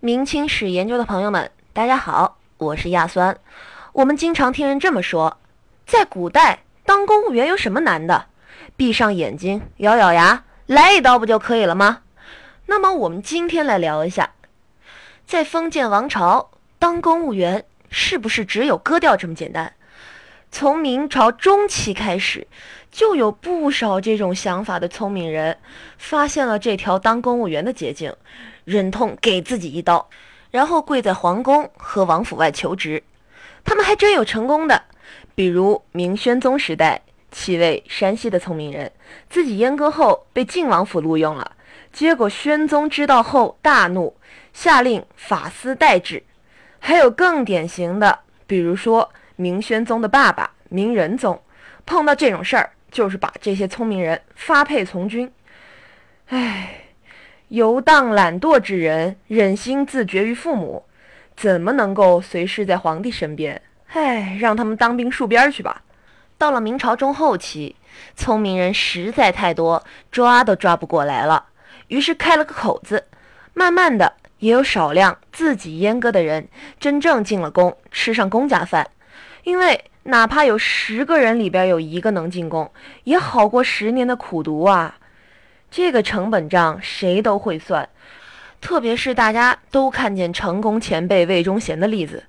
明清史研究的朋友们，大家好，我是亚酸。我们经常听人这么说，在古代当公务员有什么难的？闭上眼睛，咬咬牙，来一刀不就可以了吗？那么我们今天来聊一下，在封建王朝当公务员是不是只有割掉这么简单？从明朝中期开始，就有不少这种想法的聪明人发现了这条当公务员的捷径。忍痛给自己一刀，然后跪在皇宫和王府外求职。他们还真有成功的，比如明宣宗时代，七位山西的聪明人自己阉割后被晋王府录用了，结果宣宗知道后大怒，下令法司代治。还有更典型的，比如说明宣宗的爸爸明仁宗，碰到这种事儿，就是把这些聪明人发配从军。唉。游荡懒惰之人，忍心自绝于父母，怎么能够随侍在皇帝身边？唉，让他们当兵戍边去吧。到了明朝中后期，聪明人实在太多，抓都抓不过来了，于是开了个口子。慢慢的，也有少量自己阉割的人真正进了宫，吃上公家饭。因为哪怕有十个人里边有一个能进宫，也好过十年的苦读啊。这个成本账谁都会算，特别是大家都看见成功前辈魏忠贤的例子，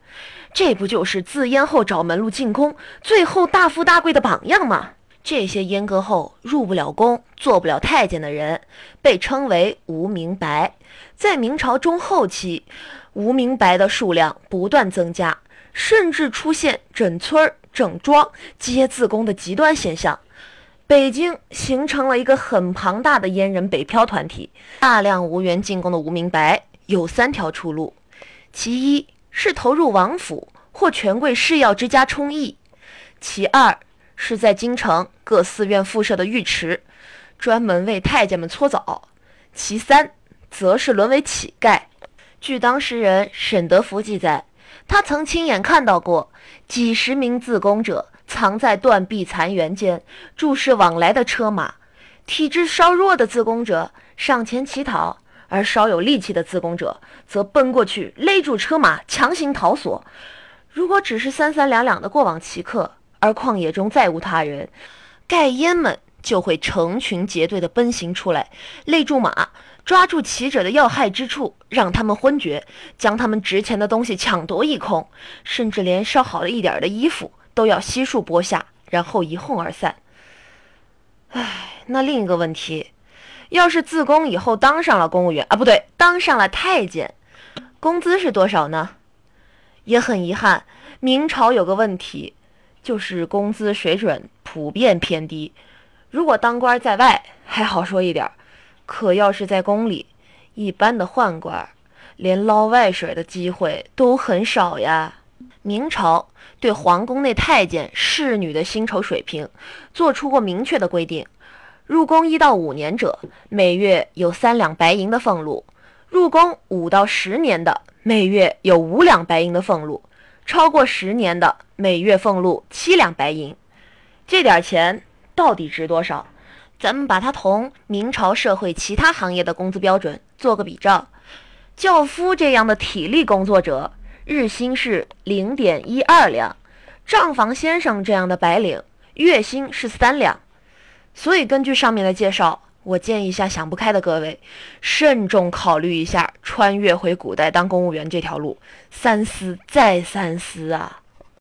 这不就是自阉后找门路进宫，最后大富大贵的榜样吗？这些阉割后入不了宫、做不了太监的人，被称为无名白。在明朝中后期，无名白的数量不断增加，甚至出现整村整庄皆自宫的极端现象。北京形成了一个很庞大的阉人北漂团体，大量无缘进宫的无名白有三条出路：其一是投入王府或权贵士要之家充役；其二是在京城各寺院附设的浴池，专门为太监们搓澡；其三则是沦为乞丐。据当事人沈德福记载，他曾亲眼看到过几十名自宫者。藏在断壁残垣间，注视往来的车马。体质稍弱的自宫者上前乞讨，而稍有力气的自宫者则奔过去勒住车马，强行逃索。如果只是三三两两的过往骑客，而旷野中再无他人，盖烟们就会成群结队地奔行出来，勒住马，抓住骑者的要害之处，让他们昏厥，将他们值钱的东西抢夺一空，甚至连稍好了一点的衣服。都要悉数剥下，然后一哄而散。唉，那另一个问题，要是自宫以后当上了公务员啊，不对，当上了太监，工资是多少呢？也很遗憾，明朝有个问题，就是工资水准普遍偏低。如果当官在外还好说一点，可要是在宫里，一般的宦官连捞外水的机会都很少呀。明朝对皇宫内太监、侍女的薪酬水平做出过明确的规定：入宫一到五年者，每月有三两白银的俸禄；入宫五到十年的，每月有五两白银的俸禄；超过十年的，每月俸禄七两白银。这点钱到底值多少？咱们把它同明朝社会其他行业的工资标准做个比照。轿夫这样的体力工作者。日薪是零点一二两，账房先生这样的白领月薪是三两，所以根据上面的介绍，我建议一下想不开的各位，慎重考虑一下穿越回古代当公务员这条路，三思再三思啊！